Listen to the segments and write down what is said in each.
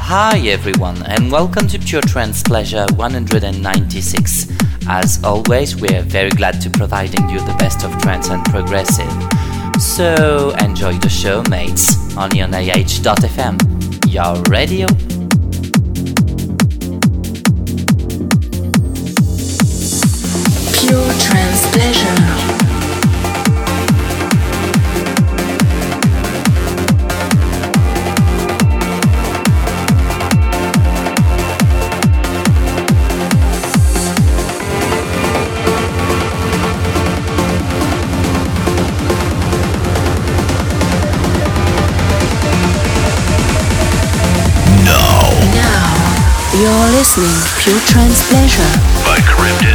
Hi everyone and welcome to Pure Trance Pleasure 196. As always, we are very glad to providing you the best of trance and progressive. So enjoy the show, mates, on AH.fm, your radio. Pure Trance Pleasure. By Crypta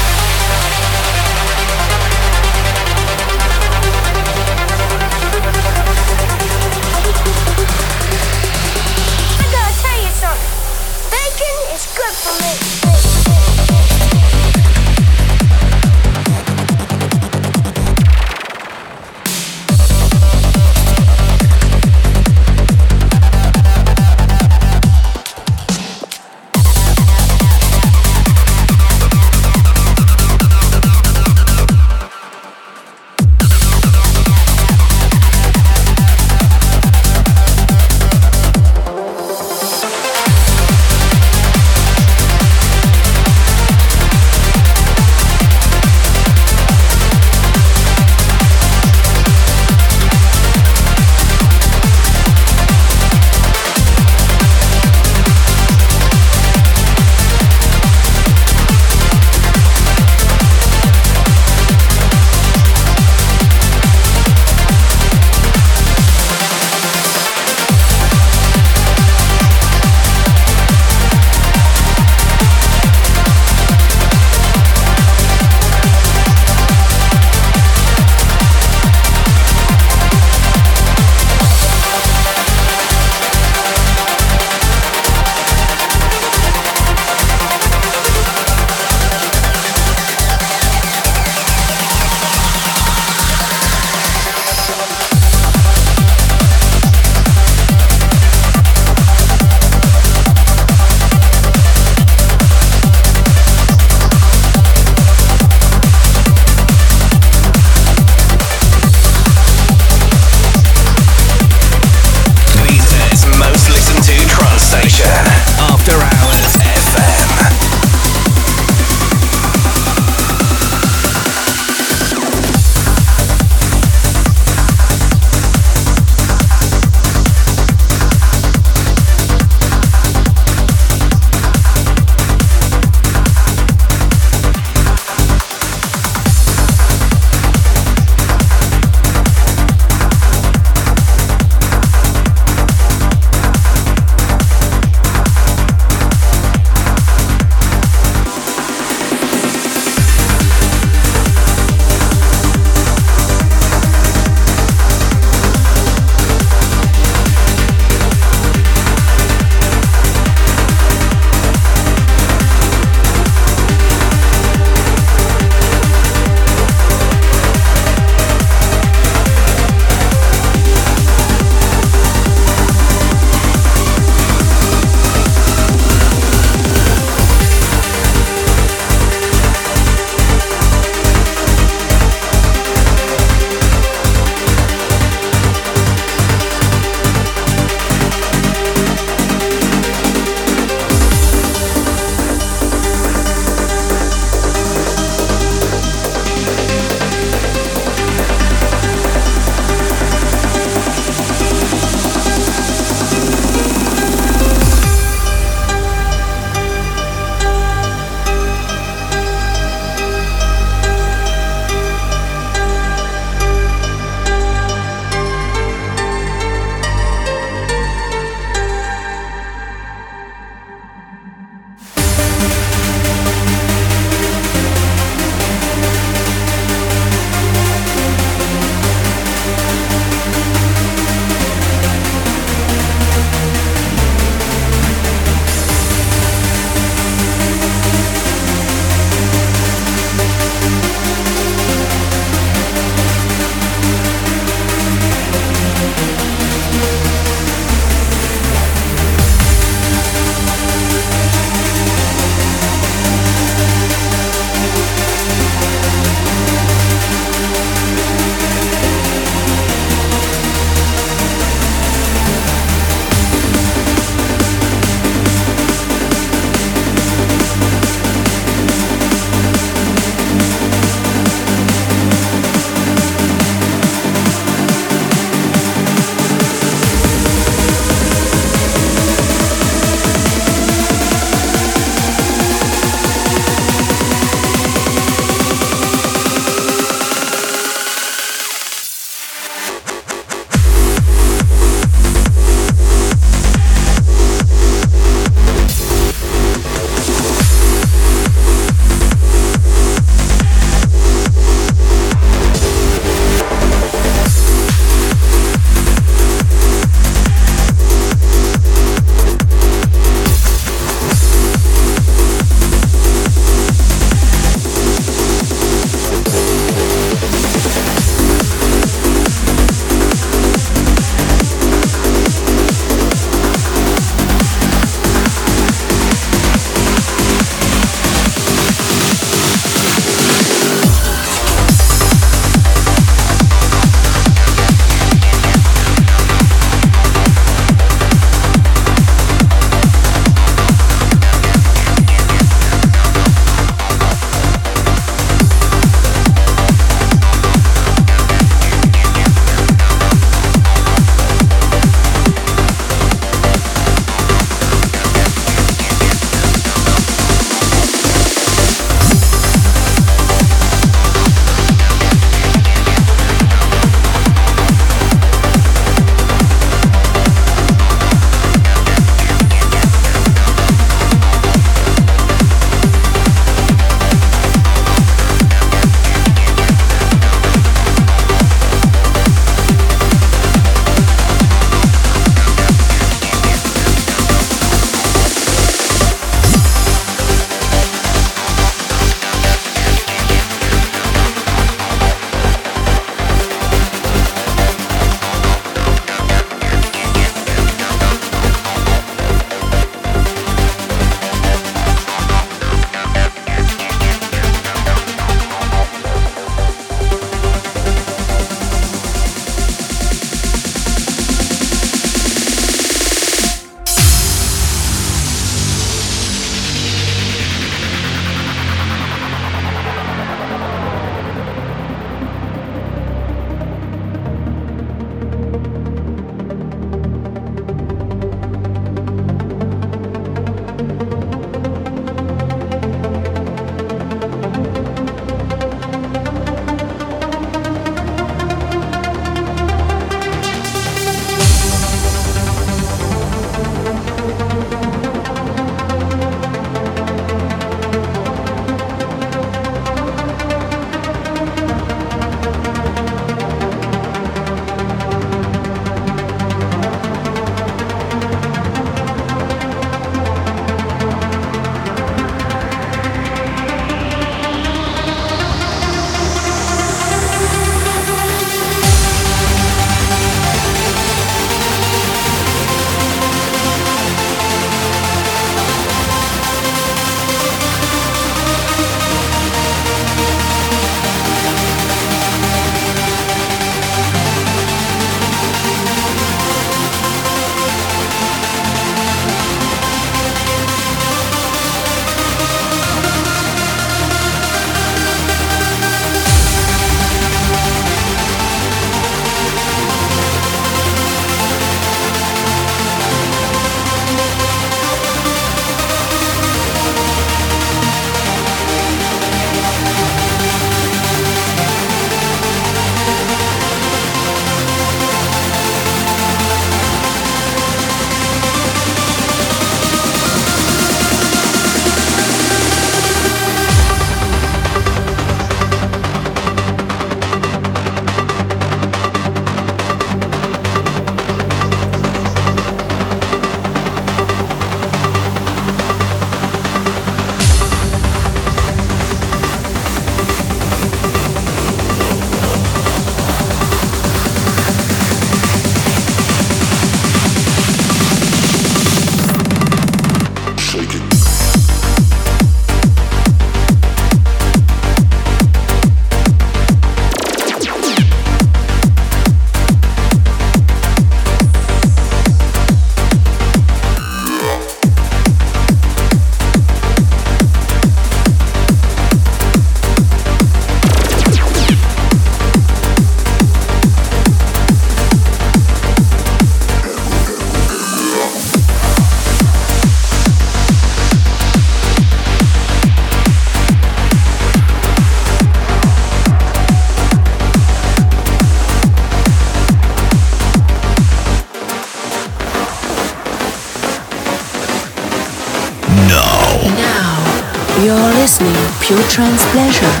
Trance Pleasure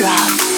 drop.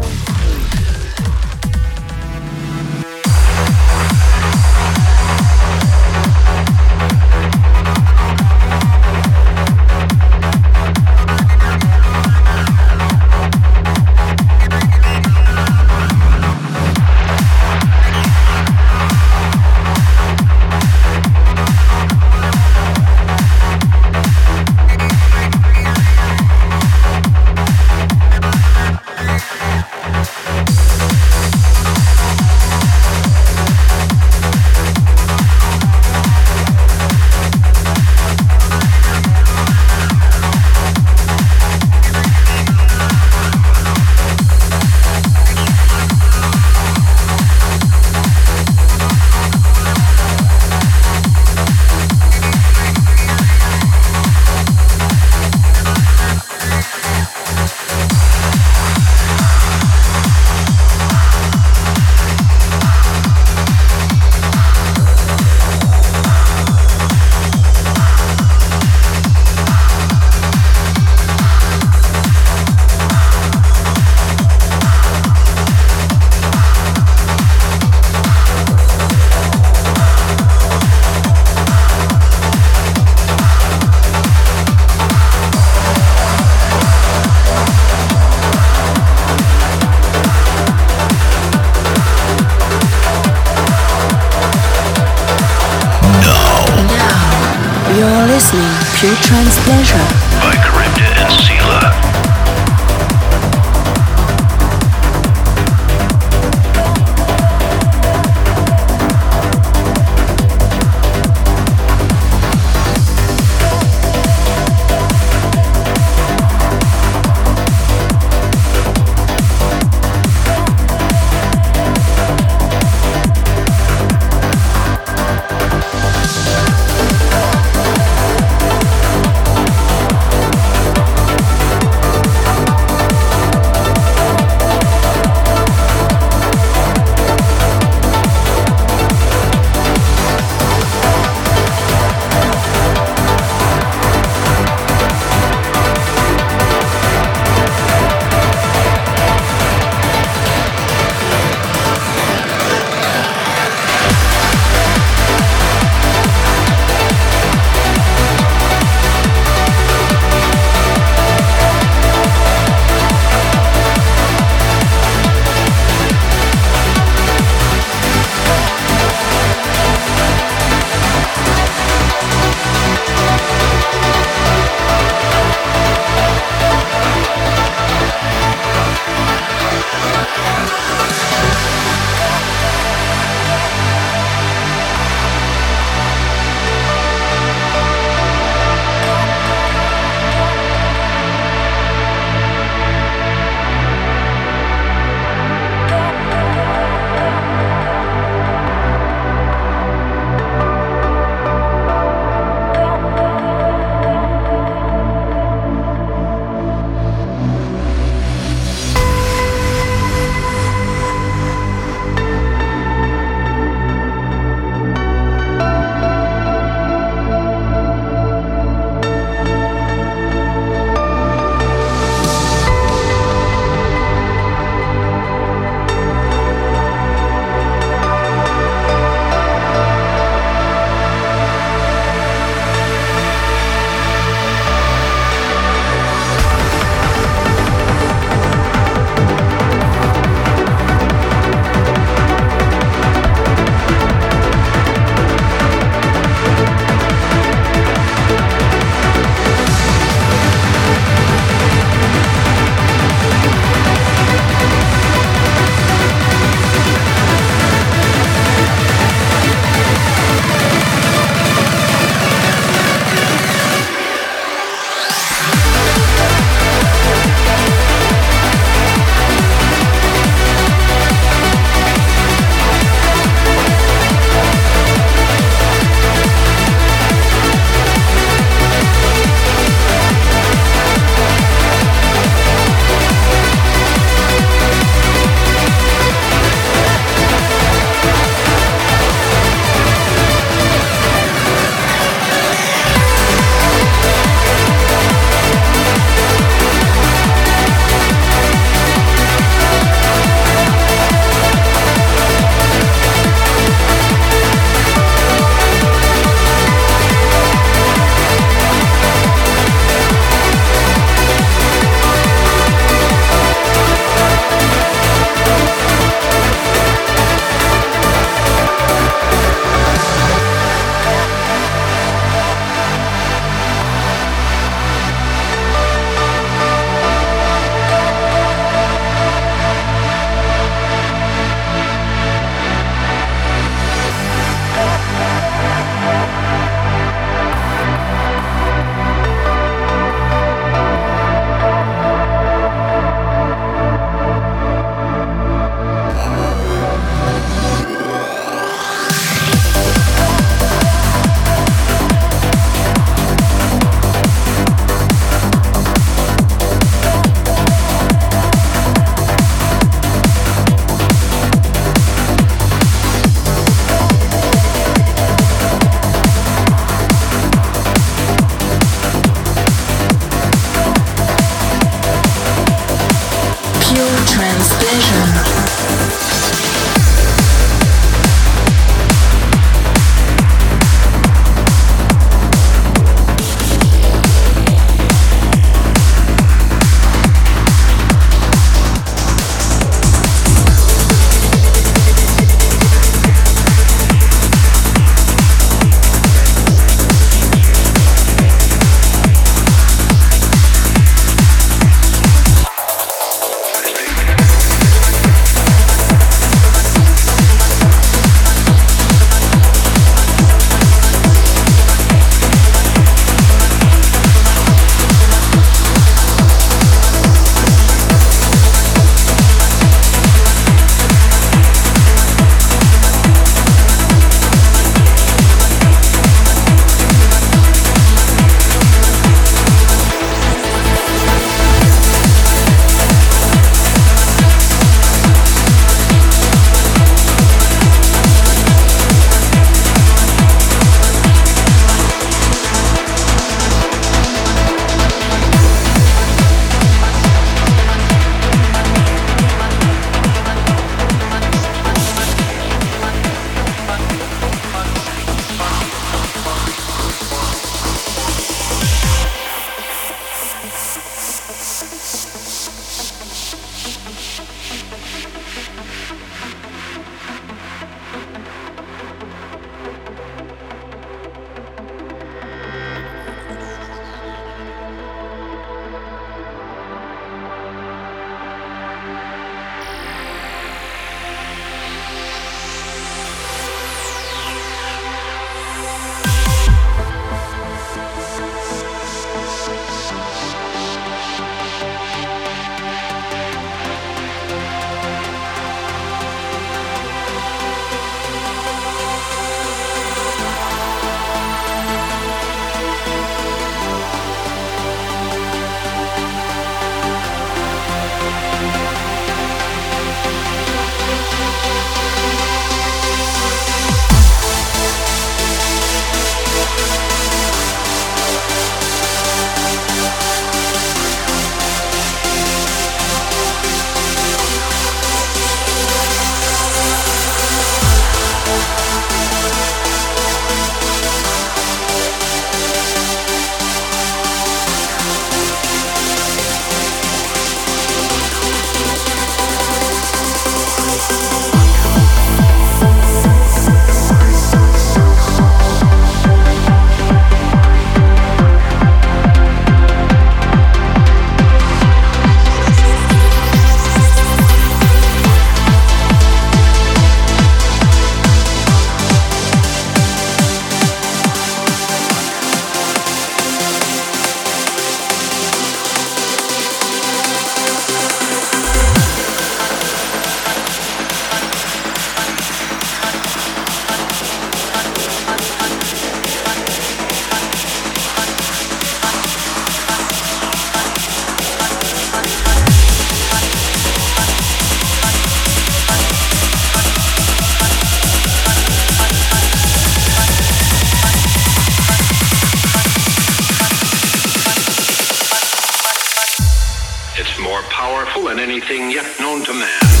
Powerful than anything yet known to man.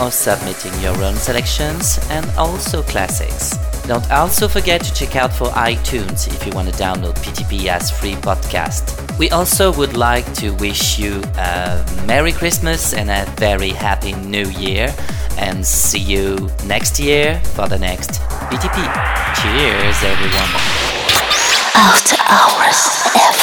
Or submitting your own selections, and also classics. Don't also forget to check out for iTunes if you want to download PTP as free podcast. We also would like to wish you a Merry Christmas and a very Happy New Year and see you next year for the next PTP. Cheers everyone! After Hours.